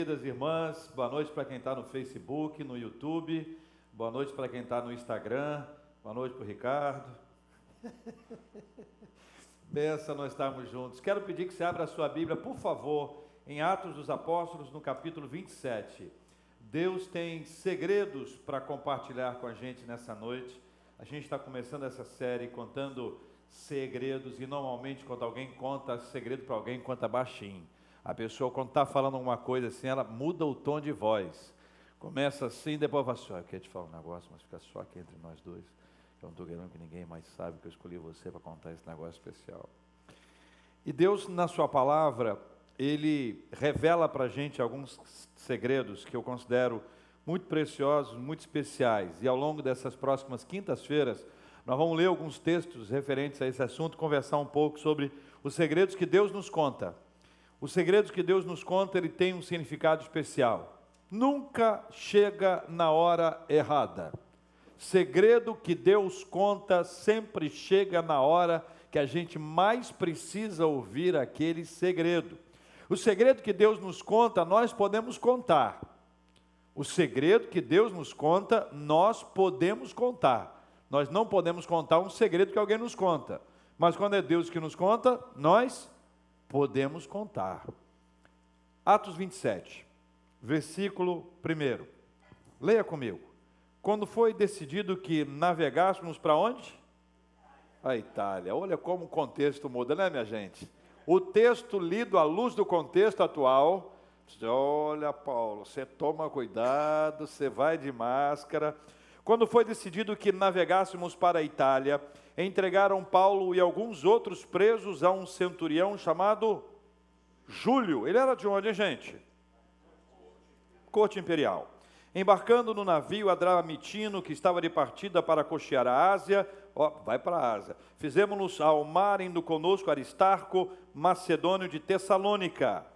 Queridas irmãs, boa noite para quem está no Facebook, no YouTube, boa noite para quem está no Instagram, boa noite para o Ricardo. Benção nós estarmos juntos. Quero pedir que você abra a sua Bíblia, por favor, em Atos dos Apóstolos, no capítulo 27. Deus tem segredos para compartilhar com a gente nessa noite. A gente está começando essa série contando segredos e normalmente quando alguém conta segredo para alguém, conta baixinho. A pessoa, quando está falando alguma coisa assim, ela muda o tom de voz. Começa assim, depois fala assim: eu quero te falar um negócio, mas fica só aqui entre nós dois. Eu não estou querendo que ninguém mais saiba que eu escolhi você para contar esse negócio especial. E Deus, na Sua palavra, Ele revela para a gente alguns segredos que eu considero muito preciosos, muito especiais. E ao longo dessas próximas quintas-feiras, nós vamos ler alguns textos referentes a esse assunto, conversar um pouco sobre os segredos que Deus nos conta os segredos que Deus nos conta, ele tem um significado especial. Nunca chega na hora errada. Segredo que Deus conta sempre chega na hora que a gente mais precisa ouvir aquele segredo. O segredo que Deus nos conta, nós podemos contar. O segredo que Deus nos conta, nós podemos contar. Nós não podemos contar um segredo que alguém nos conta. Mas quando é Deus que nos conta, nós podemos contar. Atos 27, versículo 1. Leia comigo. Quando foi decidido que navegássemos para onde? A Itália. Olha como o contexto muda, né, minha gente? O texto lido à luz do contexto atual. Olha, Paulo, você toma cuidado, você vai de máscara. Quando foi decidido que navegássemos para a Itália, entregaram Paulo e alguns outros presos a um centurião chamado Júlio. Ele era de onde, gente? Corte Imperial. Embarcando no navio Adramitino, que estava de partida para cochear a Ásia, ó, vai para a Ásia. Fizemos-nos ao mar, indo conosco Aristarco, macedônio de Tessalônica.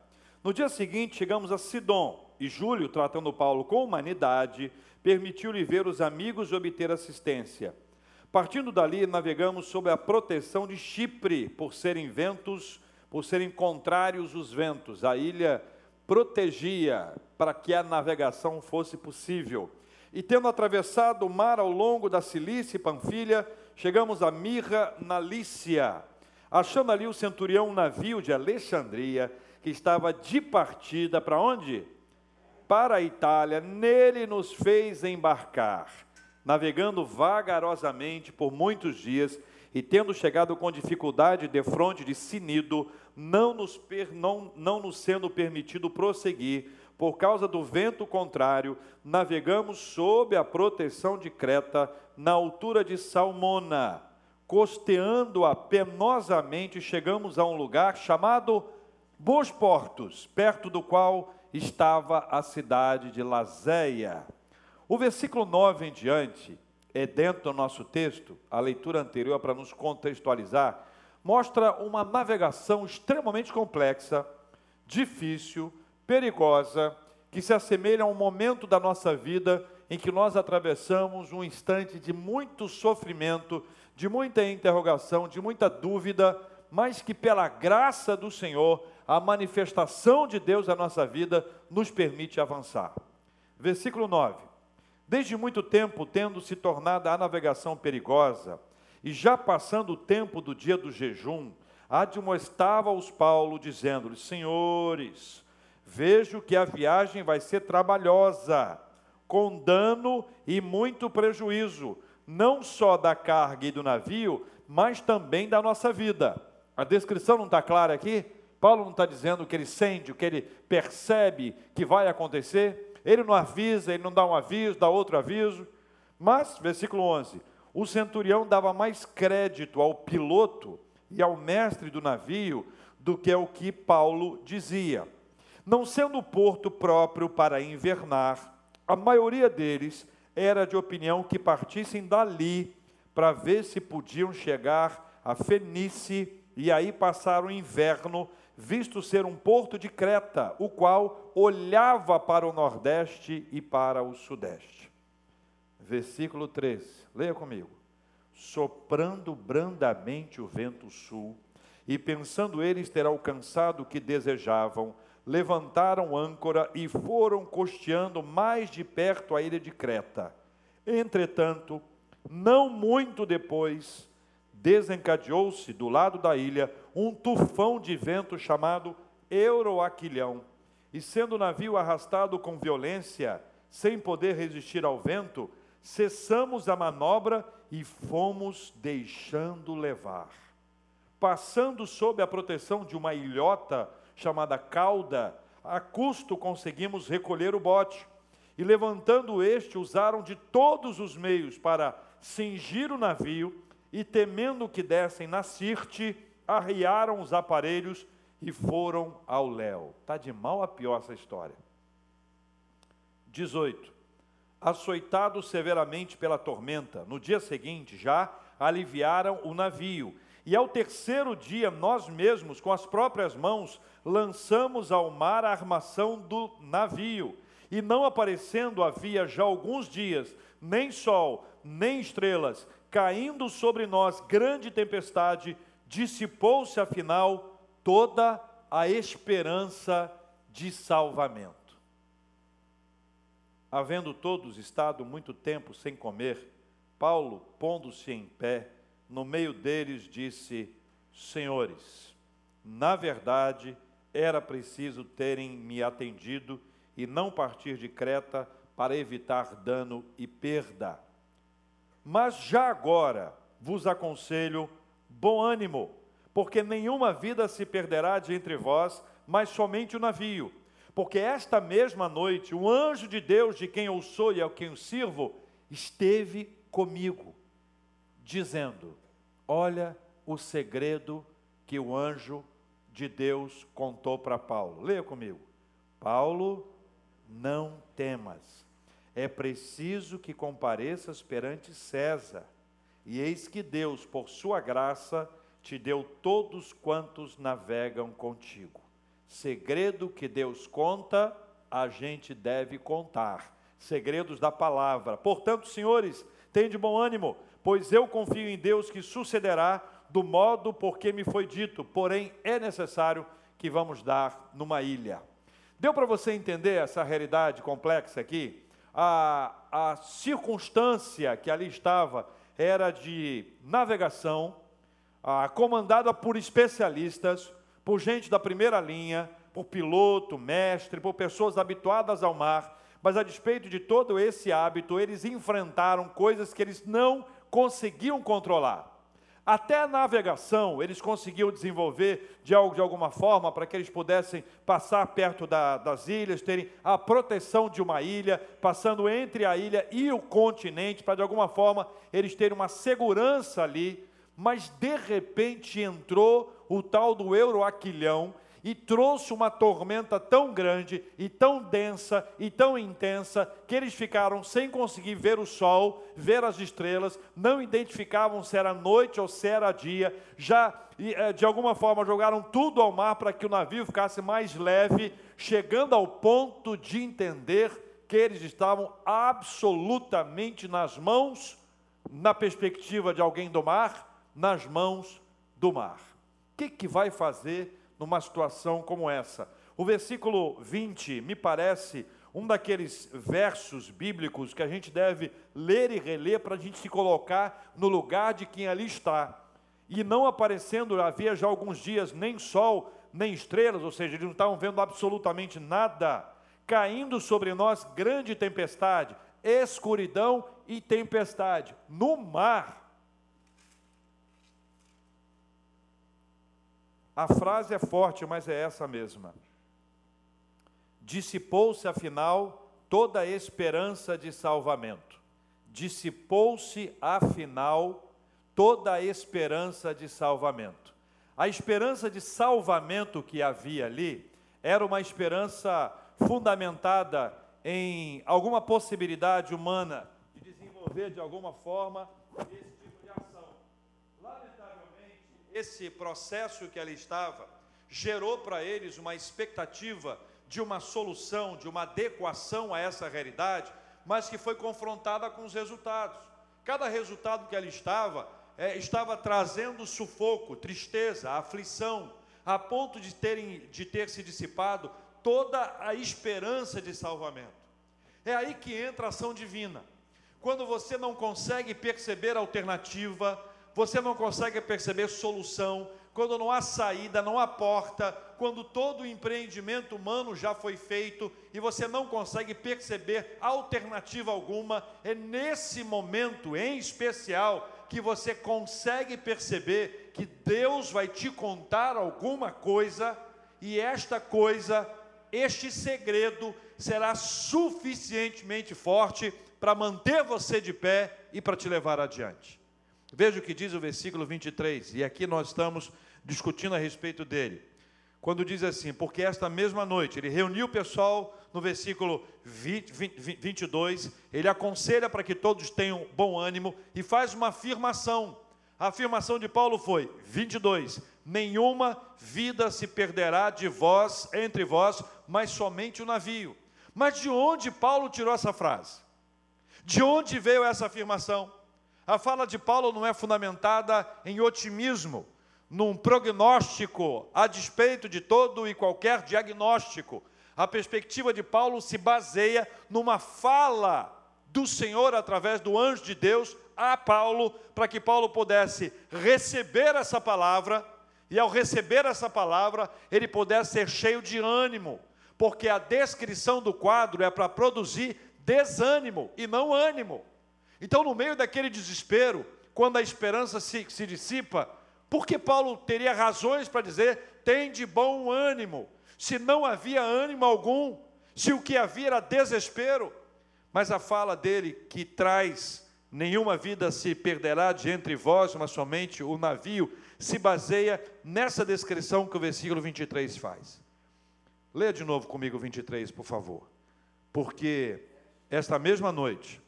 No dia seguinte, chegamos a Sidom, e Júlio, tratando Paulo com humanidade, permitiu-lhe ver os amigos e obter assistência. Partindo dali, navegamos sob a proteção de Chipre, por serem ventos, por serem contrários os ventos. A ilha protegia para que a navegação fosse possível. E tendo atravessado o mar ao longo da Cilícia e Panfilha, chegamos a Mirra, na Lícia. Achando ali o centurião um navio de Alexandria, que estava de partida para onde? para a Itália, nele nos fez embarcar, navegando vagarosamente por muitos dias e tendo chegado com dificuldade de fronte de Sinido, não nos, per, não, não nos sendo permitido prosseguir, por causa do vento contrário, navegamos sob a proteção de Creta, na altura de Salmona. Costeando-a penosamente, chegamos a um lugar chamado Bons Portos, perto do qual estava a cidade de Lazéia. O versículo 9 em diante, é dentro do nosso texto, a leitura anterior para nos contextualizar, mostra uma navegação extremamente complexa, difícil, perigosa, que se assemelha a um momento da nossa vida em que nós atravessamos um instante de muito sofrimento, de muita interrogação, de muita dúvida, mas que pela graça do Senhor a manifestação de Deus na nossa vida nos permite avançar. Versículo 9: Desde muito tempo, tendo se tornado a navegação perigosa, e já passando o tempo do dia do jejum, admoestava-os Paulo, dizendo-lhes: Senhores, vejo que a viagem vai ser trabalhosa, com dano e muito prejuízo, não só da carga e do navio, mas também da nossa vida. A descrição não está clara aqui? Paulo não está dizendo que ele sente, o que ele percebe que vai acontecer. Ele não avisa, ele não dá um aviso, dá outro aviso. Mas, versículo 11: o centurião dava mais crédito ao piloto e ao mestre do navio do que ao que Paulo dizia. Não sendo o porto próprio para invernar, a maioria deles era de opinião que partissem dali para ver se podiam chegar a Fenice e aí passar o inverno visto ser um porto de Creta, o qual olhava para o nordeste e para o sudeste. Versículo 13, leia comigo. Soprando brandamente o vento sul, e pensando eles ter alcançado o que desejavam, levantaram âncora e foram costeando mais de perto a ilha de Creta. Entretanto, não muito depois, desencadeou-se do lado da ilha um tufão de vento chamado Euroaquilhão, e sendo o navio arrastado com violência, sem poder resistir ao vento, cessamos a manobra e fomos deixando levar. Passando sob a proteção de uma ilhota chamada cauda, a custo conseguimos recolher o bote. E levantando este, usaram de todos os meios para cingir o navio e, temendo que dessem na Sirte, arriaram os aparelhos e foram ao léu. Está de mal a pior essa história. 18. Açoitados severamente pela tormenta, no dia seguinte já aliviaram o navio. E ao terceiro dia, nós mesmos, com as próprias mãos, lançamos ao mar a armação do navio. E não aparecendo havia já alguns dias, nem sol, nem estrelas, caindo sobre nós grande tempestade, dissipou-se afinal toda a esperança de salvamento. Havendo todos estado muito tempo sem comer, Paulo, pondo-se em pé, no meio deles, disse: Senhores, na verdade, era preciso terem me atendido e não partir de Creta para evitar dano e perda. Mas já agora vos aconselho bom ânimo, porque nenhuma vida se perderá de entre vós, mas somente o navio. Porque esta mesma noite, o anjo de Deus, de quem eu sou e a quem eu sirvo, esteve comigo, dizendo: Olha o segredo que o anjo de Deus contou para Paulo. Leia comigo. Paulo, não temas. É preciso que compareças perante César. E eis que Deus, por sua graça, te deu todos quantos navegam contigo. Segredo que Deus conta, a gente deve contar. Segredos da palavra. Portanto, senhores, de bom ânimo, pois eu confio em Deus que sucederá do modo porque me foi dito, porém é necessário que vamos dar numa ilha. Deu para você entender essa realidade complexa aqui? A, a circunstância que ali estava era de navegação, a, comandada por especialistas, por gente da primeira linha, por piloto, mestre, por pessoas habituadas ao mar, mas a despeito de todo esse hábito, eles enfrentaram coisas que eles não conseguiam controlar. Até a navegação eles conseguiam desenvolver de, algo, de alguma forma para que eles pudessem passar perto da, das ilhas, terem a proteção de uma ilha, passando entre a ilha e o continente, para de alguma forma eles terem uma segurança ali. Mas de repente entrou o tal do Euroaquilhão, e trouxe uma tormenta tão grande e tão densa e tão intensa que eles ficaram sem conseguir ver o sol, ver as estrelas, não identificavam se era noite ou se era dia, já eh, de alguma forma jogaram tudo ao mar para que o navio ficasse mais leve, chegando ao ponto de entender que eles estavam absolutamente nas mãos, na perspectiva de alguém do mar, nas mãos do mar. O que, que vai fazer numa situação como essa. O versículo 20 me parece um daqueles versos bíblicos que a gente deve ler e reler para a gente se colocar no lugar de quem ali está. E não aparecendo, havia já alguns dias nem sol, nem estrelas, ou seja, eles não estavam vendo absolutamente nada. Caindo sobre nós grande tempestade, escuridão e tempestade. No mar, A frase é forte, mas é essa mesma. Dissipou-se, afinal, toda a esperança de salvamento. Dissipou-se, afinal, toda a esperança de salvamento. A esperança de salvamento que havia ali era uma esperança fundamentada em alguma possibilidade humana de desenvolver de alguma forma esse esse processo que ali estava gerou para eles uma expectativa de uma solução, de uma adequação a essa realidade, mas que foi confrontada com os resultados. Cada resultado que ali estava, é, estava trazendo sufoco, tristeza, aflição, a ponto de, terem, de ter se dissipado toda a esperança de salvamento. É aí que entra a ação divina. Quando você não consegue perceber alternativa, você não consegue perceber solução, quando não há saída, não há porta, quando todo o empreendimento humano já foi feito e você não consegue perceber alternativa alguma, é nesse momento em especial que você consegue perceber que Deus vai te contar alguma coisa e esta coisa, este segredo será suficientemente forte para manter você de pé e para te levar adiante. Veja o que diz o versículo 23, e aqui nós estamos discutindo a respeito dele. Quando diz assim, porque esta mesma noite, ele reuniu o pessoal no versículo 20, 20, 22, ele aconselha para que todos tenham bom ânimo e faz uma afirmação. A afirmação de Paulo foi: 22, nenhuma vida se perderá de vós, entre vós, mas somente o navio. Mas de onde Paulo tirou essa frase? De onde veio essa afirmação? A fala de Paulo não é fundamentada em otimismo, num prognóstico, a despeito de todo e qualquer diagnóstico. A perspectiva de Paulo se baseia numa fala do Senhor através do anjo de Deus a Paulo, para que Paulo pudesse receber essa palavra, e ao receber essa palavra, ele pudesse ser cheio de ânimo, porque a descrição do quadro é para produzir desânimo e não ânimo. Então, no meio daquele desespero, quando a esperança se, se dissipa, porque Paulo teria razões para dizer: tem de bom ânimo, se não havia ânimo algum, se o que havia era desespero. Mas a fala dele que traz nenhuma vida se perderá de entre vós, mas somente o navio, se baseia nessa descrição que o versículo 23 faz. Leia de novo comigo o 23, por favor. Porque esta mesma noite,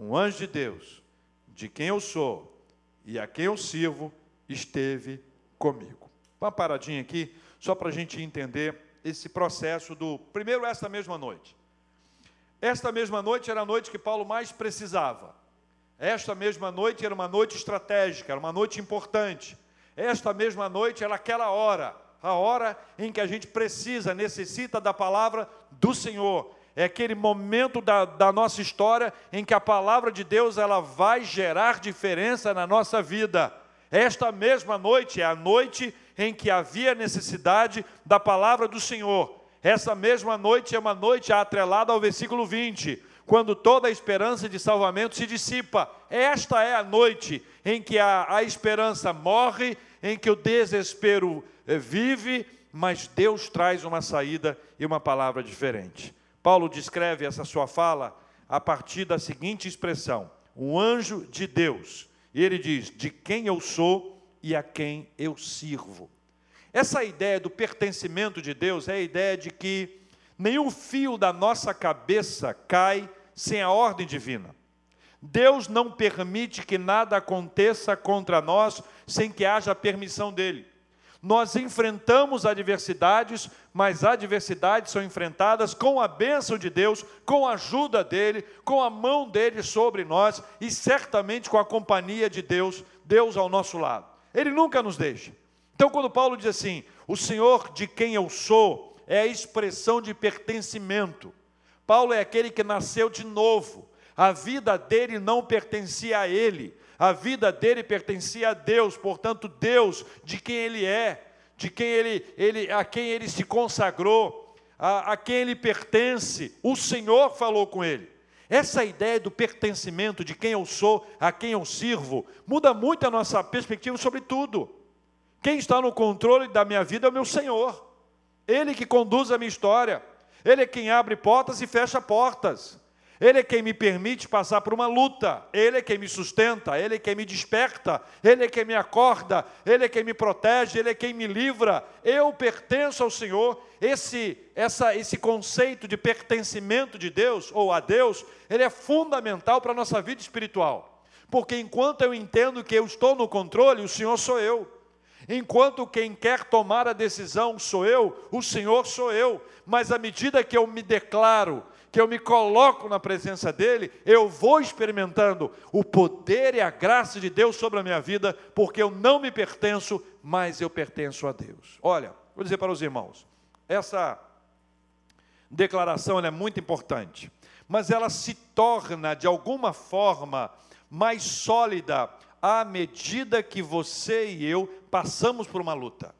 um anjo de Deus, de quem eu sou e a quem eu sirvo, esteve comigo. Uma paradinha aqui, só para a gente entender esse processo do. Primeiro, esta mesma noite. Esta mesma noite era a noite que Paulo mais precisava. Esta mesma noite era uma noite estratégica, era uma noite importante. Esta mesma noite era aquela hora, a hora em que a gente precisa, necessita da palavra do Senhor. É aquele momento da, da nossa história em que a palavra de Deus ela vai gerar diferença na nossa vida. Esta mesma noite é a noite em que havia necessidade da palavra do Senhor. Essa mesma noite é uma noite atrelada ao versículo 20, quando toda a esperança de salvamento se dissipa. Esta é a noite em que a, a esperança morre, em que o desespero eh, vive, mas Deus traz uma saída e uma palavra diferente. Paulo descreve essa sua fala a partir da seguinte expressão: um anjo de Deus. E ele diz: de quem eu sou e a quem eu sirvo. Essa ideia do pertencimento de Deus é a ideia de que nenhum fio da nossa cabeça cai sem a ordem divina. Deus não permite que nada aconteça contra nós sem que haja permissão dele. Nós enfrentamos adversidades, mas adversidades são enfrentadas com a bênção de Deus, com a ajuda dele, com a mão dele sobre nós e certamente com a companhia de Deus, Deus ao nosso lado. Ele nunca nos deixa. Então, quando Paulo diz assim: O Senhor de quem eu sou é a expressão de pertencimento. Paulo é aquele que nasceu de novo. A vida dele não pertencia a ele, a vida dele pertencia a Deus, portanto, Deus, de quem ele é, de quem ele, ele a quem ele se consagrou, a, a quem ele pertence, o Senhor falou com ele. Essa ideia do pertencimento, de quem eu sou, a quem eu sirvo, muda muito a nossa perspectiva sobre tudo. Quem está no controle da minha vida é o meu Senhor. Ele que conduz a minha história. Ele é quem abre portas e fecha portas. Ele é quem me permite passar por uma luta, Ele é quem me sustenta, Ele é quem me desperta, Ele é quem me acorda, Ele é quem me protege, Ele é quem me livra. Eu pertenço ao Senhor. Esse, essa, esse conceito de pertencimento de Deus ou a Deus, ele é fundamental para a nossa vida espiritual. Porque enquanto eu entendo que eu estou no controle, o Senhor sou eu. Enquanto quem quer tomar a decisão sou eu, o Senhor sou eu. Mas à medida que eu me declaro que eu me coloco na presença dEle, eu vou experimentando o poder e a graça de Deus sobre a minha vida, porque eu não me pertenço, mas eu pertenço a Deus. Olha, vou dizer para os irmãos, essa declaração é muito importante, mas ela se torna, de alguma forma, mais sólida à medida que você e eu passamos por uma luta.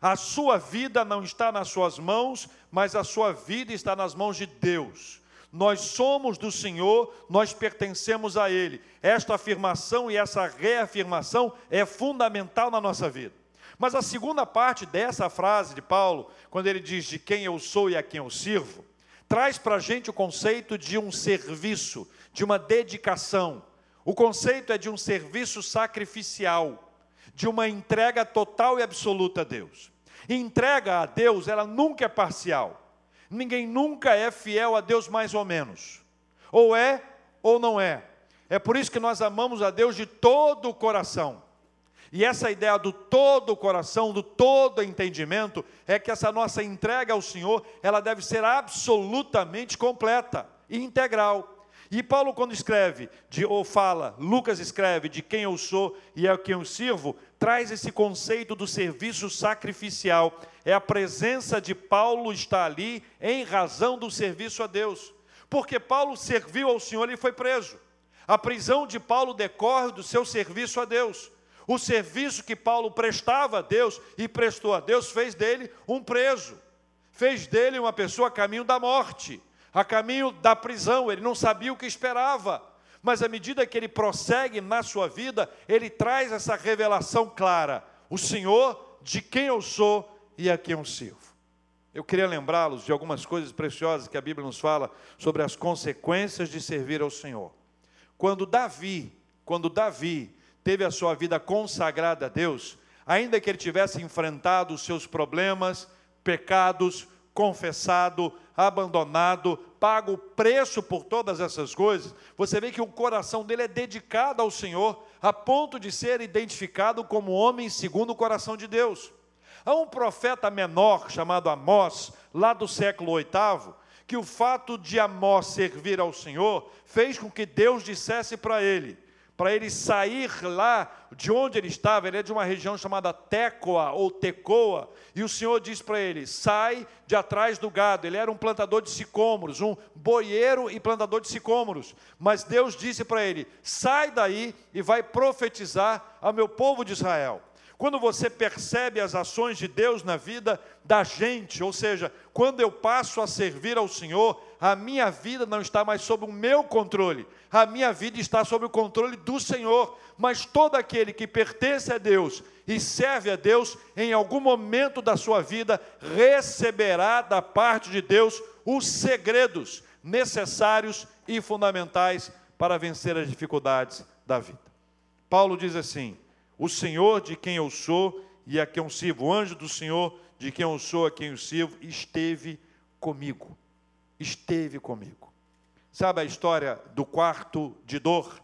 A sua vida não está nas suas mãos, mas a sua vida está nas mãos de Deus. Nós somos do Senhor, nós pertencemos a Ele. Esta afirmação e essa reafirmação é fundamental na nossa vida. Mas a segunda parte dessa frase de Paulo, quando ele diz de quem eu sou e a quem eu sirvo, traz para a gente o conceito de um serviço, de uma dedicação. O conceito é de um serviço sacrificial de uma entrega total e absoluta a Deus. Entrega a Deus, ela nunca é parcial. Ninguém nunca é fiel a Deus mais ou menos. Ou é ou não é. É por isso que nós amamos a Deus de todo o coração. E essa ideia do todo o coração, do todo entendimento, é que essa nossa entrega ao Senhor, ela deve ser absolutamente completa e integral. E Paulo, quando escreve, de, ou fala, Lucas escreve de quem eu sou e a quem eu sirvo, traz esse conceito do serviço sacrificial. É a presença de Paulo está ali em razão do serviço a Deus. Porque Paulo serviu ao Senhor e foi preso. A prisão de Paulo decorre do seu serviço a Deus. O serviço que Paulo prestava a Deus e prestou a Deus fez dele um preso, fez dele uma pessoa a caminho da morte a caminho da prisão, ele não sabia o que esperava. Mas à medida que ele prossegue na sua vida, ele traz essa revelação clara: o Senhor de quem eu sou e a quem eu sirvo. Eu queria lembrá-los de algumas coisas preciosas que a Bíblia nos fala sobre as consequências de servir ao Senhor. Quando Davi, quando Davi teve a sua vida consagrada a Deus, ainda que ele tivesse enfrentado os seus problemas, pecados, confessado, abandonado, pago o preço por todas essas coisas, você vê que o coração dele é dedicado ao Senhor, a ponto de ser identificado como homem segundo o coração de Deus. Há um profeta menor chamado Amós, lá do século VIII, que o fato de Amós servir ao Senhor fez com que Deus dissesse para ele: para ele sair lá de onde ele estava, ele é de uma região chamada Tecoa ou Tecoa, e o Senhor diz para ele: sai de atrás do gado. Ele era um plantador de sicômoros, um boieiro e plantador de sicômoros. Mas Deus disse para ele: sai daí e vai profetizar ao meu povo de Israel. Quando você percebe as ações de Deus na vida da gente, ou seja, quando eu passo a servir ao Senhor, a minha vida não está mais sob o meu controle, a minha vida está sob o controle do Senhor. Mas todo aquele que pertence a Deus e serve a Deus, em algum momento da sua vida, receberá da parte de Deus os segredos necessários e fundamentais para vencer as dificuldades da vida. Paulo diz assim: o Senhor de quem eu sou e a quem eu sirvo, o anjo do Senhor de quem eu sou, a quem eu sirvo, esteve comigo. Esteve comigo. Sabe a história do quarto de dor,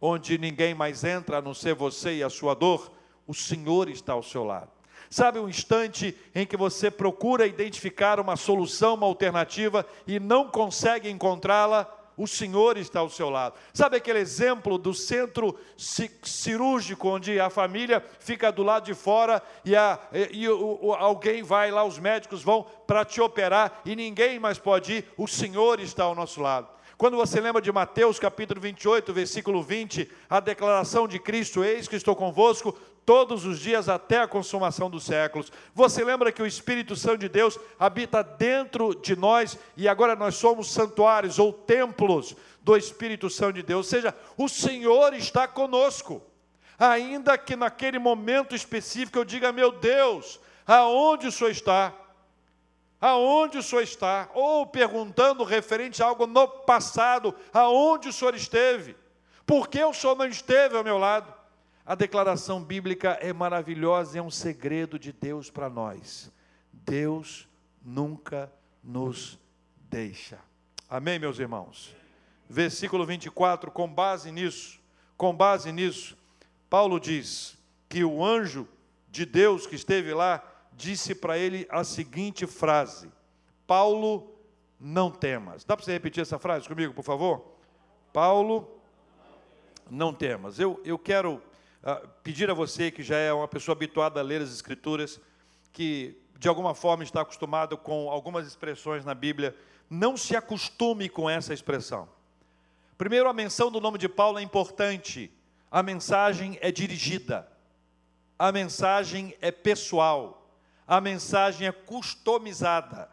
onde ninguém mais entra a não ser você e a sua dor? O Senhor está ao seu lado. Sabe o um instante em que você procura identificar uma solução, uma alternativa e não consegue encontrá-la? O Senhor está ao seu lado. Sabe aquele exemplo do centro cirúrgico, onde a família fica do lado de fora e, a, e, e o, alguém vai lá, os médicos vão para te operar e ninguém mais pode ir, o Senhor está ao nosso lado. Quando você lembra de Mateus capítulo 28, versículo 20, a declaração de Cristo: Eis que estou convosco todos os dias até a consumação dos séculos. Você lembra que o Espírito Santo de Deus habita dentro de nós e agora nós somos santuários ou templos do Espírito Santo de Deus. Ou seja, o Senhor está conosco. Ainda que naquele momento específico eu diga, meu Deus, aonde o Senhor está? Aonde o Senhor está? Ou perguntando referente a algo no passado, aonde o Senhor esteve? Por que o Senhor não esteve ao meu lado? A declaração bíblica é maravilhosa, é um segredo de Deus para nós. Deus nunca nos deixa. Amém, meus irmãos? Versículo 24, com base nisso, com base nisso, Paulo diz que o anjo de Deus que esteve lá disse para ele a seguinte frase: Paulo, não temas. Dá para você repetir essa frase comigo, por favor? Paulo, não temas. Eu, eu quero pedir a você que já é uma pessoa habituada a ler as Escrituras, que de alguma forma está acostumado com algumas expressões na Bíblia, não se acostume com essa expressão. Primeiro, a menção do nome de Paulo é importante. A mensagem é dirigida. A mensagem é pessoal. A mensagem é customizada.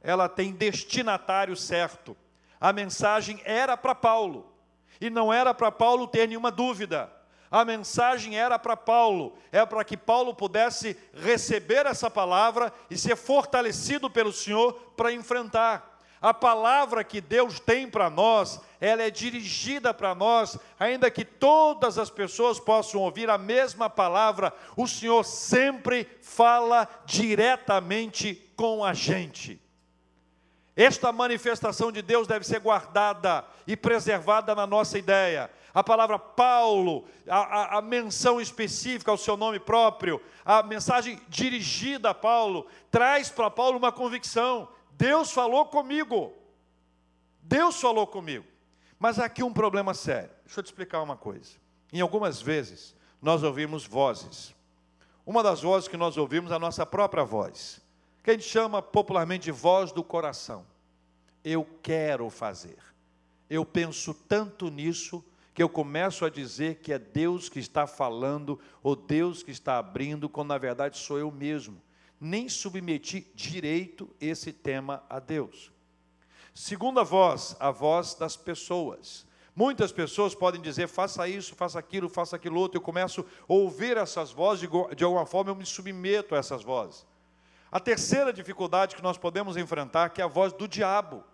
Ela tem destinatário certo. A mensagem era para Paulo. E não era para Paulo ter nenhuma dúvida. A mensagem era para Paulo, é para que Paulo pudesse receber essa palavra e ser fortalecido pelo Senhor para enfrentar. A palavra que Deus tem para nós, ela é dirigida para nós, ainda que todas as pessoas possam ouvir a mesma palavra, o Senhor sempre fala diretamente com a gente. Esta manifestação de Deus deve ser guardada e preservada na nossa ideia. A palavra Paulo, a, a, a, menção específica ao seu nome próprio, a mensagem dirigida a Paulo, traz para Paulo uma convicção: Deus falou comigo. Deus falou comigo. Mas aqui um problema sério. Deixa eu te explicar uma coisa. Em algumas vezes, nós ouvimos vozes. Uma das vozes que nós ouvimos é a nossa própria voz, que a gente chama popularmente de voz do coração. Eu quero fazer. Eu penso tanto nisso que eu começo a dizer que é Deus que está falando ou Deus que está abrindo, quando na verdade sou eu mesmo nem submeti direito esse tema a Deus. Segunda voz, a voz das pessoas. Muitas pessoas podem dizer, faça isso, faça aquilo, faça aquilo outro. Eu começo a ouvir essas vozes, de alguma forma eu me submeto a essas vozes. A terceira dificuldade que nós podemos enfrentar, é a voz do diabo,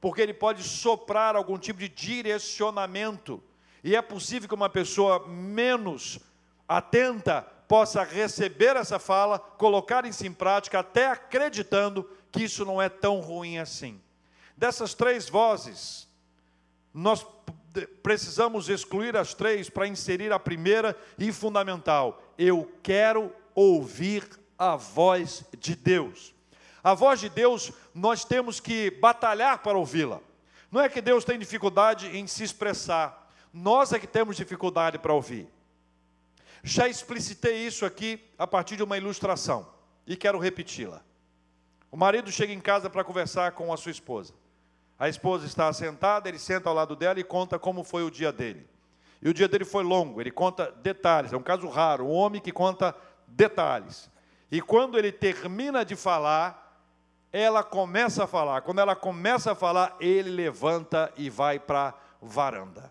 porque ele pode soprar algum tipo de direcionamento, e é possível que uma pessoa menos atenta possa receber essa fala, colocar isso em prática, até acreditando que isso não é tão ruim assim. Dessas três vozes, nós precisamos excluir as três para inserir a primeira e fundamental. Eu quero ouvir a voz de Deus. A voz de Deus, nós temos que batalhar para ouvi-la. Não é que Deus tem dificuldade em se expressar, nós é que temos dificuldade para ouvir. Já explicitei isso aqui a partir de uma ilustração e quero repeti-la. O marido chega em casa para conversar com a sua esposa. A esposa está sentada, ele senta ao lado dela e conta como foi o dia dele. E o dia dele foi longo, ele conta detalhes, é um caso raro, um homem que conta detalhes. E quando ele termina de falar, ela começa a falar. Quando ela começa a falar, ele levanta e vai para a varanda.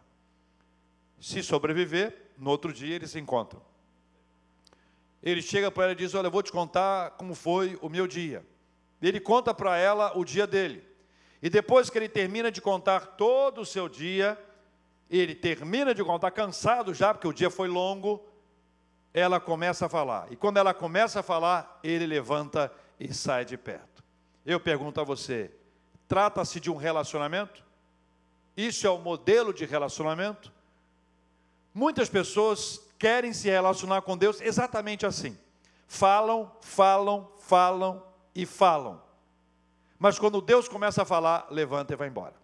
Se sobreviver, no outro dia eles se encontram. Ele chega para ela e diz: Olha, eu vou te contar como foi o meu dia. Ele conta para ela o dia dele. E depois que ele termina de contar todo o seu dia, ele termina de contar, cansado já, porque o dia foi longo, ela começa a falar. E quando ela começa a falar, ele levanta e sai de perto. Eu pergunto a você: trata-se de um relacionamento? Isso é o modelo de relacionamento? Muitas pessoas querem se relacionar com Deus exatamente assim. Falam, falam, falam e falam. Mas quando Deus começa a falar, levanta e vai embora.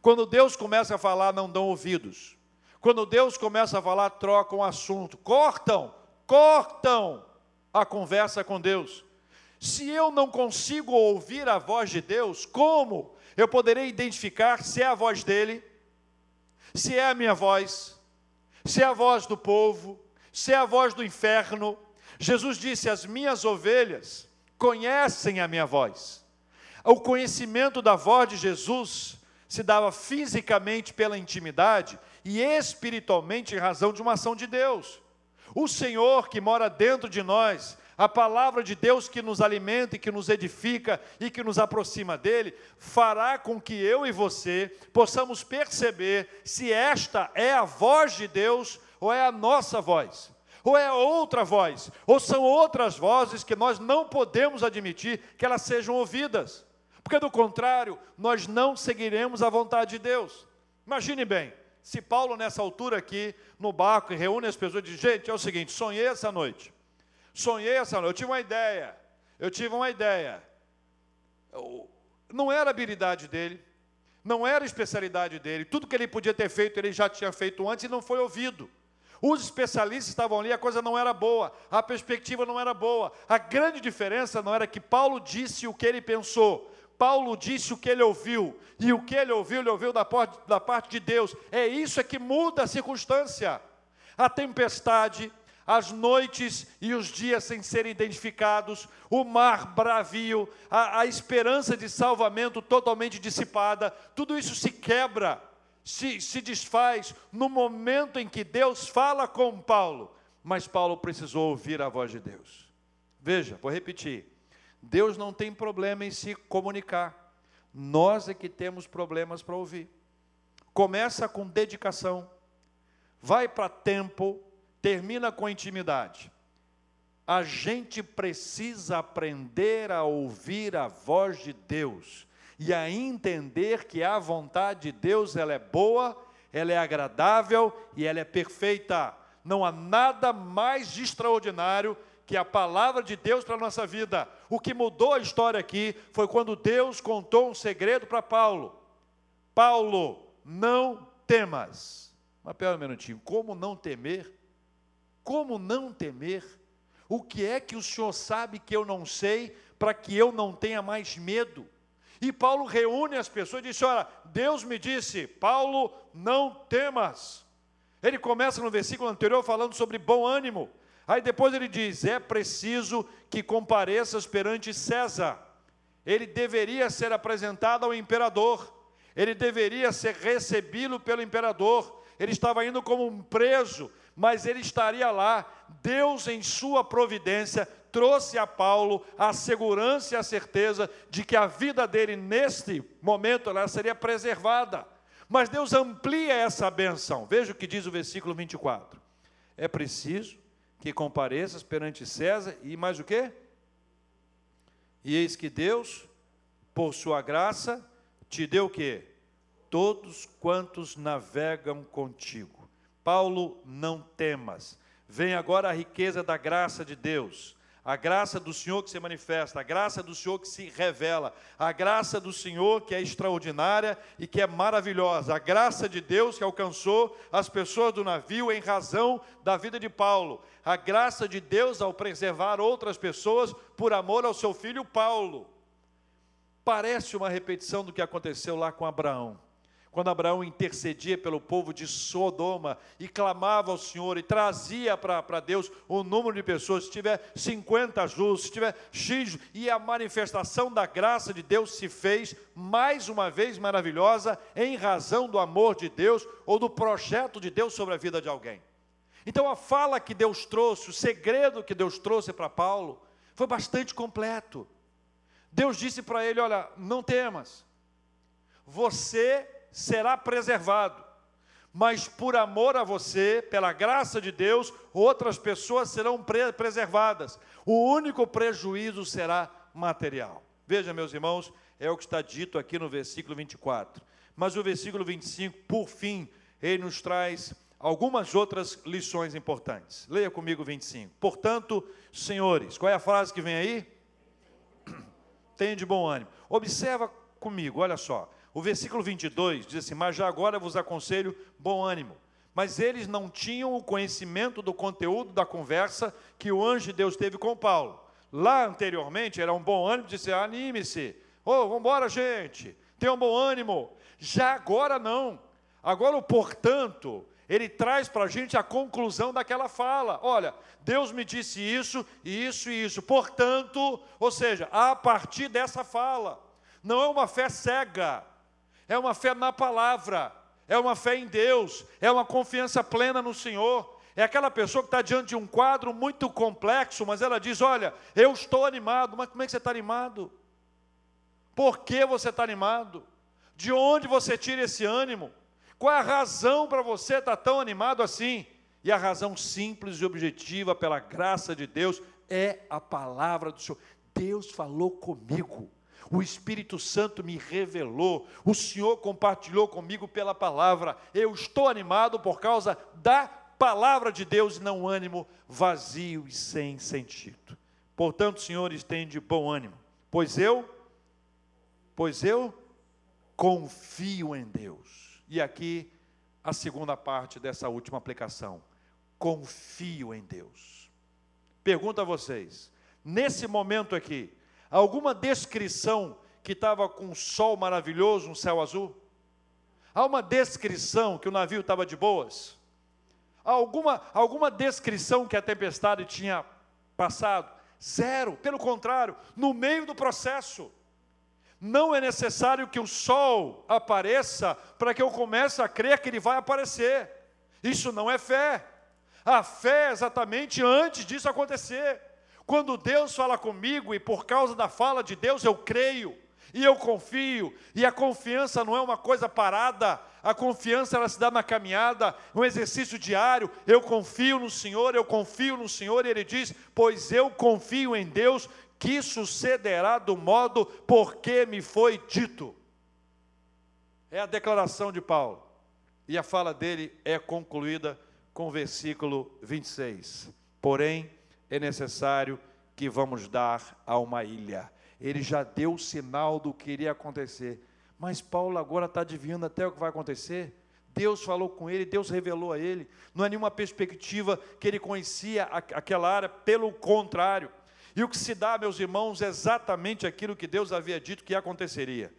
Quando Deus começa a falar, não dão ouvidos. Quando Deus começa a falar, trocam assunto, cortam, cortam a conversa com Deus. Se eu não consigo ouvir a voz de Deus, como eu poderei identificar se é a voz dele se é a minha voz, se é a voz do povo, se é a voz do inferno. Jesus disse: As minhas ovelhas conhecem a minha voz. O conhecimento da voz de Jesus se dava fisicamente pela intimidade e espiritualmente em razão de uma ação de Deus. O Senhor que mora dentro de nós a palavra de Deus que nos alimenta e que nos edifica e que nos aproxima dele, fará com que eu e você possamos perceber se esta é a voz de Deus ou é a nossa voz. Ou é outra voz, ou são outras vozes que nós não podemos admitir que elas sejam ouvidas, porque do contrário, nós não seguiremos a vontade de Deus. Imagine bem, se Paulo, nessa altura aqui, no barco, reúne as pessoas e diz: Gente, é o seguinte, sonhei essa noite. Sonhei essa noite, eu tive uma ideia. Eu tive uma ideia. não era habilidade dele, não era especialidade dele. Tudo que ele podia ter feito, ele já tinha feito antes e não foi ouvido. Os especialistas estavam ali, a coisa não era boa, a perspectiva não era boa. A grande diferença não era que Paulo disse o que ele pensou, Paulo disse o que ele ouviu, e o que ele ouviu, ele ouviu da parte, da parte de Deus. É isso é que muda a circunstância. A tempestade, as noites e os dias sem serem identificados, o mar bravio, a, a esperança de salvamento totalmente dissipada, tudo isso se quebra, se, se desfaz no momento em que Deus fala com Paulo. Mas Paulo precisou ouvir a voz de Deus. Veja, vou repetir. Deus não tem problema em se comunicar. Nós é que temos problemas para ouvir. Começa com dedicação, vai para tempo, termina com intimidade. A gente precisa aprender a ouvir a voz de Deus e a entender que a vontade de Deus ela é boa, ela é agradável e ela é perfeita. Não há nada mais extraordinário que a palavra de Deus para a nossa vida. O que mudou a história aqui foi quando Deus contou um segredo para Paulo. Paulo, não temas. Mas pera um minutinho, como não temer? Como não temer? O que é que o Senhor sabe que eu não sei para que eu não tenha mais medo? E Paulo reúne as pessoas e diz: Olha, Deus me disse, Paulo, não temas. Ele começa no versículo anterior falando sobre bom ânimo. Aí depois ele diz: é preciso que compareças perante César. Ele deveria ser apresentado ao imperador. Ele deveria ser recebido pelo imperador. Ele estava indo como um preso, mas ele estaria lá. Deus, em sua providência, trouxe a Paulo a segurança e a certeza de que a vida dele, neste momento, ela seria preservada. Mas Deus amplia essa benção. Veja o que diz o versículo 24. É preciso que compareças perante César e mais o quê? E eis que Deus, por sua graça, te deu o quê? Todos quantos navegam contigo. Paulo, não temas. Vem agora a riqueza da graça de Deus a graça do Senhor que se manifesta, a graça do Senhor que se revela, a graça do Senhor que é extraordinária e que é maravilhosa, a graça de Deus que alcançou as pessoas do navio em razão da vida de Paulo, a graça de Deus ao preservar outras pessoas por amor ao seu filho Paulo. Parece uma repetição do que aconteceu lá com Abraão quando Abraão intercedia pelo povo de Sodoma e clamava ao Senhor e trazia para Deus o número de pessoas, se tiver 50 justos, se tiver X, e a manifestação da graça de Deus se fez mais uma vez maravilhosa em razão do amor de Deus ou do projeto de Deus sobre a vida de alguém. Então a fala que Deus trouxe, o segredo que Deus trouxe para Paulo, foi bastante completo. Deus disse para ele: Olha, não temas, você será preservado. Mas por amor a você, pela graça de Deus, outras pessoas serão pre preservadas. O único prejuízo será material. Veja, meus irmãos, é o que está dito aqui no versículo 24. Mas o versículo 25, por fim, ele nos traz algumas outras lições importantes. Leia comigo 25. Portanto, senhores, qual é a frase que vem aí? Tenha de bom ânimo. Observa comigo, olha só. O versículo 22 diz assim: Mas já agora vos aconselho bom ânimo. Mas eles não tinham o conhecimento do conteúdo da conversa que o anjo de Deus teve com Paulo. Lá anteriormente era um bom ânimo, disse: anime-se, ô, oh, vamos embora, gente, tenha um bom ânimo. Já agora não. Agora, o portanto, ele traz para a gente a conclusão daquela fala. Olha, Deus me disse isso, e isso e isso. Portanto, ou seja, a partir dessa fala, não é uma fé cega, é uma fé na palavra, é uma fé em Deus, é uma confiança plena no Senhor. É aquela pessoa que está diante de um quadro muito complexo, mas ela diz: Olha, eu estou animado. Mas como é que você está animado? Por que você está animado? De onde você tira esse ânimo? Qual é a razão para você estar tão animado assim? E a razão simples e objetiva, pela graça de Deus, é a palavra do Senhor. Deus falou comigo o Espírito Santo me revelou, o Senhor compartilhou comigo pela palavra. Eu estou animado por causa da palavra de Deus e não ânimo vazio e sem sentido. Portanto, senhores, de bom ânimo, pois eu, pois eu confio em Deus. E aqui a segunda parte dessa última aplicação. confio em Deus. Pergunto a vocês, nesse momento aqui, alguma descrição que estava com um sol maravilhoso, um céu azul? Há uma descrição que o navio estava de boas? Há alguma, alguma descrição que a tempestade tinha passado? Zero, pelo contrário, no meio do processo. Não é necessário que o sol apareça para que eu comece a crer que ele vai aparecer. Isso não é fé. A fé é exatamente antes disso acontecer. Quando Deus fala comigo e por causa da fala de Deus eu creio e eu confio, e a confiança não é uma coisa parada, a confiança ela se dá na caminhada, um exercício diário. Eu confio no Senhor, eu confio no Senhor, e ele diz: Pois eu confio em Deus, que sucederá do modo porque me foi dito. É a declaração de Paulo. E a fala dele é concluída com o versículo 26. Porém, é necessário que vamos dar a uma ilha. Ele já deu o sinal do que iria acontecer. Mas Paulo agora está adivinhando até o que vai acontecer. Deus falou com ele, Deus revelou a ele. Não é nenhuma perspectiva que ele conhecia aquela área, pelo contrário. E o que se dá, meus irmãos, é exatamente aquilo que Deus havia dito que aconteceria.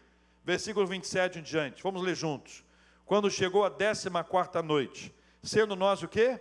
Versículo 27 em diante, vamos ler juntos. Quando chegou a décima quarta noite, sendo nós o quê?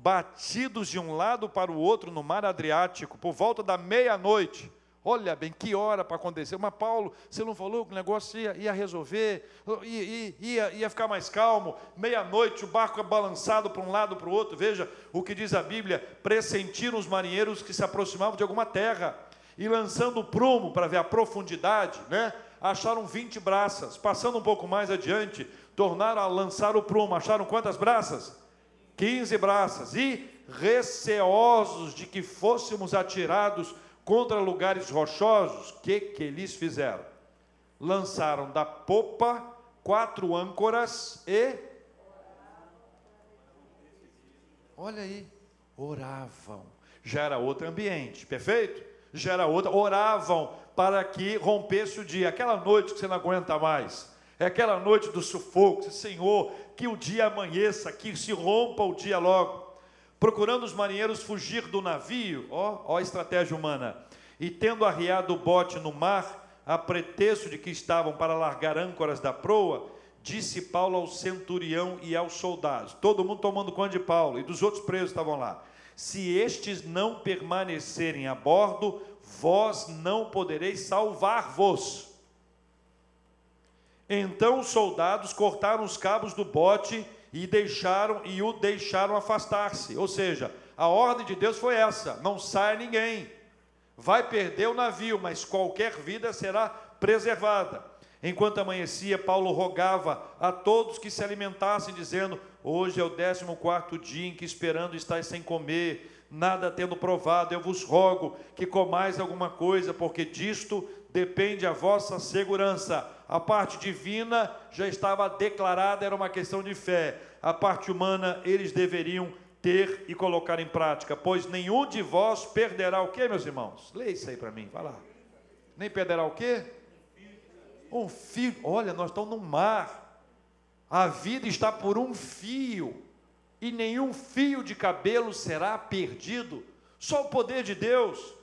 Batidos de um lado para o outro no mar Adriático, por volta da meia-noite, Olha bem, que hora para acontecer. Mas Paulo, você não falou que o negócio ia, ia resolver, ia, ia, ia ficar mais calmo. Meia-noite, o barco é balançado para um lado para o outro. Veja o que diz a Bíblia: pressentiram os marinheiros que se aproximavam de alguma terra, e lançando o prumo para ver a profundidade, né? acharam 20 braças. Passando um pouco mais adiante, tornaram a lançar o prumo. Acharam quantas braças? 15 braças. E receosos de que fôssemos atirados contra lugares rochosos, que, que eles fizeram? Lançaram da popa quatro âncoras e. Olha aí, oravam. Já era outro ambiente, perfeito? Já era outra. Oravam para que rompesse o dia. Aquela noite que você não aguenta mais. É aquela noite do sufoco. Senhor, que o dia amanheça, que se rompa o dia logo procurando os marinheiros fugir do navio, ó, ó a estratégia humana, e tendo arriado o bote no mar, a pretexto de que estavam para largar âncoras da proa, disse Paulo ao centurião e aos soldados, todo mundo tomando conta de Paulo, e dos outros presos estavam lá, se estes não permanecerem a bordo, vós não podereis salvar-vos. Então os soldados cortaram os cabos do bote e deixaram e o deixaram afastar-se. Ou seja, a ordem de Deus foi essa: não sai ninguém. Vai perder o navio, mas qualquer vida será preservada. Enquanto amanhecia, Paulo rogava a todos que se alimentassem, dizendo: Hoje é o décimo quarto dia em que esperando estáis sem comer, nada tendo provado, eu vos rogo que comais alguma coisa, porque disto depende a vossa segurança. A parte divina já estava declarada, era uma questão de fé. A parte humana eles deveriam ter e colocar em prática, pois nenhum de vós perderá o que, meus irmãos? Leia isso aí para mim, vai lá. Nem perderá o quê? Um fio. Olha, nós estamos no mar. A vida está por um fio, e nenhum fio de cabelo será perdido. Só o poder de Deus.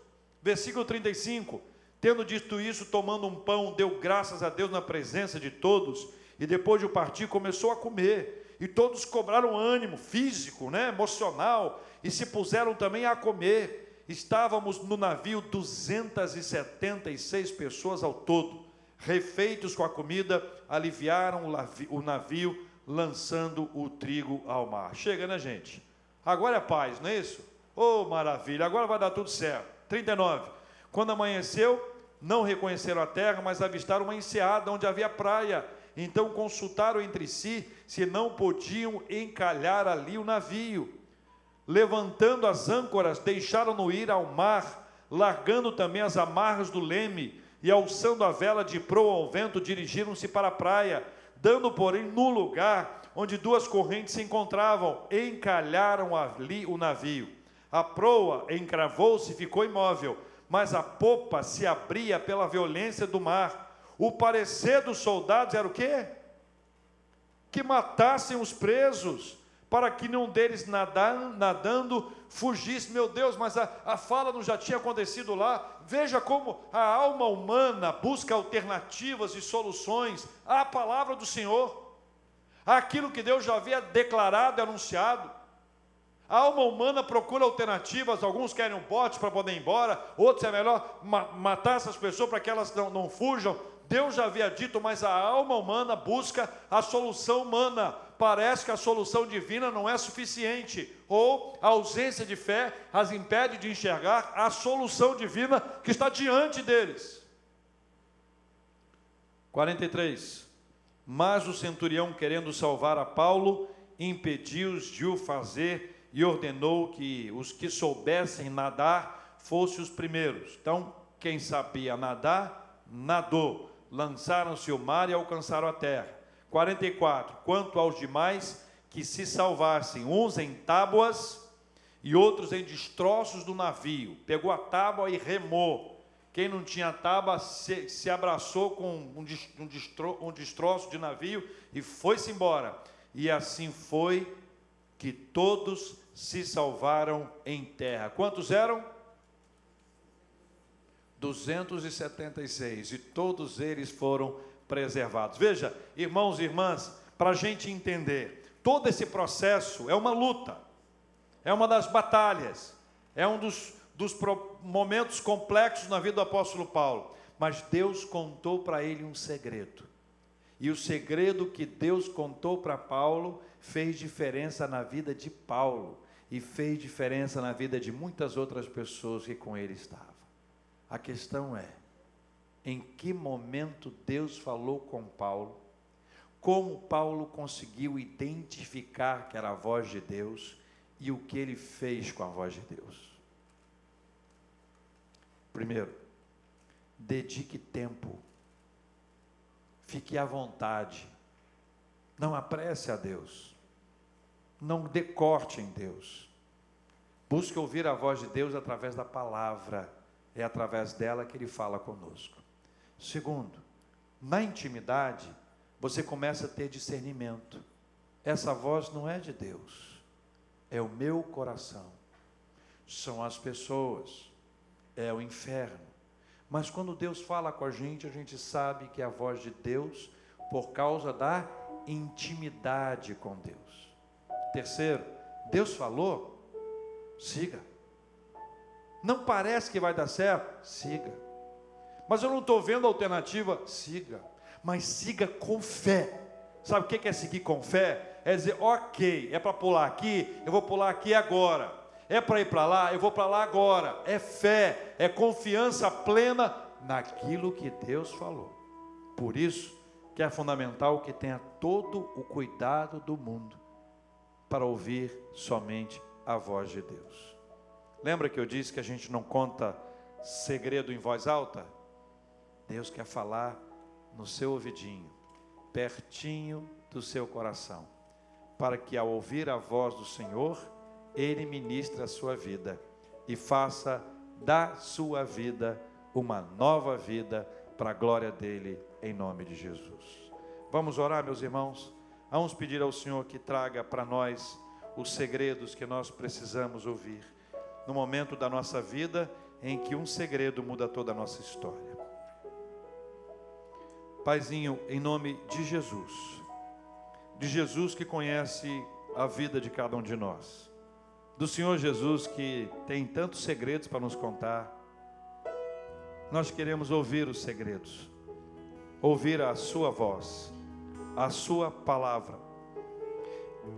Versículo 35. Tendo dito isso, tomando um pão, deu graças a Deus na presença de todos, e depois de partir, começou a comer. E todos cobraram ânimo físico, né, emocional, e se puseram também a comer. Estávamos no navio 276 pessoas ao todo. Refeitos com a comida, aliviaram o navio, lançando o trigo ao mar. Chega, né, gente? Agora é paz, não é isso? Oh, maravilha, agora vai dar tudo certo. 39. Quando amanheceu, não reconheceram a terra, mas avistaram uma enseada onde havia praia. Então consultaram entre si se não podiam encalhar ali o navio. Levantando as âncoras, deixaram-no ir ao mar, largando também as amarras do leme, e alçando a vela de proa ao vento, dirigiram-se para a praia, dando, porém, no lugar onde duas correntes se encontravam, encalharam ali o navio. A proa encravou-se e ficou imóvel mas a popa se abria pela violência do mar. O parecer dos soldados era o quê? Que matassem os presos, para que nenhum deles nadando, nadando fugisse. Meu Deus, mas a, a fala não já tinha acontecido lá. Veja como a alma humana busca alternativas e soluções à palavra do Senhor, àquilo que Deus já havia declarado anunciado. A alma humana procura alternativas, alguns querem um bote para poder ir embora, outros é melhor matar essas pessoas para que elas não, não fujam. Deus já havia dito, mas a alma humana busca a solução humana. Parece que a solução divina não é suficiente, ou a ausência de fé as impede de enxergar a solução divina que está diante deles. 43. Mas o centurião, querendo salvar a Paulo, impediu-os de o fazer e ordenou que os que soubessem nadar fossem os primeiros. Então, quem sabia nadar, nadou lançaram-se ao mar e alcançaram a terra. 44. Quanto aos demais que se salvassem, uns em tábuas e outros em destroços do navio. Pegou a tábua e remou. Quem não tinha tábua se, se abraçou com um, um, destro, um destroço de navio e foi-se embora. E assim foi que todos se salvaram em terra. Quantos eram? 276, e todos eles foram preservados. Veja, irmãos e irmãs, para a gente entender, todo esse processo é uma luta, é uma das batalhas, é um dos, dos momentos complexos na vida do apóstolo Paulo. Mas Deus contou para ele um segredo. E o segredo que Deus contou para Paulo fez diferença na vida de Paulo e fez diferença na vida de muitas outras pessoas que com ele estavam. A questão é: em que momento Deus falou com Paulo? Como Paulo conseguiu identificar que era a voz de Deus e o que ele fez com a voz de Deus? Primeiro, dedique tempo, fique à vontade, não apresse a Deus, não decorte em Deus, busque ouvir a voz de Deus através da palavra é através dela que ele fala conosco. Segundo, na intimidade, você começa a ter discernimento. Essa voz não é de Deus, é o meu coração, são as pessoas, é o inferno. Mas quando Deus fala com a gente, a gente sabe que é a voz de Deus por causa da intimidade com Deus. Terceiro, Deus falou, siga. Não parece que vai dar certo? Siga. Mas eu não estou vendo alternativa? Siga. Mas siga com fé. Sabe o que é seguir com fé? É dizer, ok, é para pular aqui, eu vou pular aqui agora. É para ir para lá, eu vou para lá agora. É fé, é confiança plena naquilo que Deus falou. Por isso que é fundamental que tenha todo o cuidado do mundo para ouvir somente a voz de Deus. Lembra que eu disse que a gente não conta segredo em voz alta? Deus quer falar no seu ouvidinho, pertinho do seu coração, para que ao ouvir a voz do Senhor, Ele ministre a sua vida e faça da sua vida uma nova vida para a glória dele, em nome de Jesus. Vamos orar, meus irmãos? Vamos pedir ao Senhor que traga para nós os segredos que nós precisamos ouvir no momento da nossa vida em que um segredo muda toda a nossa história. Paizinho, em nome de Jesus, de Jesus que conhece a vida de cada um de nós, do Senhor Jesus que tem tantos segredos para nos contar, nós queremos ouvir os segredos, ouvir a Sua voz, a Sua palavra,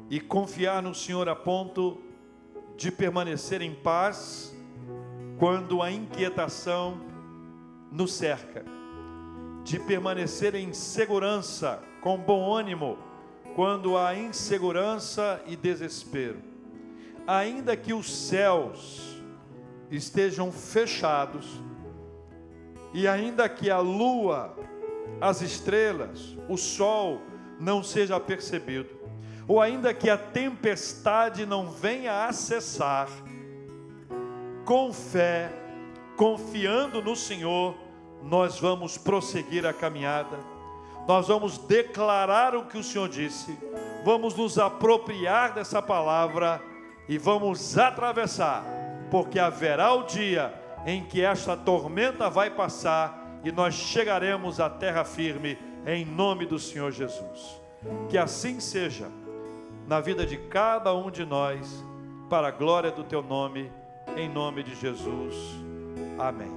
e confiar no Senhor a ponto de permanecer em paz quando a inquietação nos cerca, de permanecer em segurança, com bom ânimo, quando há insegurança e desespero. Ainda que os céus estejam fechados, e ainda que a lua, as estrelas, o sol não seja percebido, ou ainda que a tempestade não venha acessar, com fé, confiando no Senhor, nós vamos prosseguir a caminhada, nós vamos declarar o que o Senhor disse, vamos nos apropriar dessa palavra e vamos atravessar, porque haverá o dia em que esta tormenta vai passar e nós chegaremos à terra firme em nome do Senhor Jesus. Que assim seja na vida de cada um de nós, para a glória do teu nome, em nome de Jesus. Amém.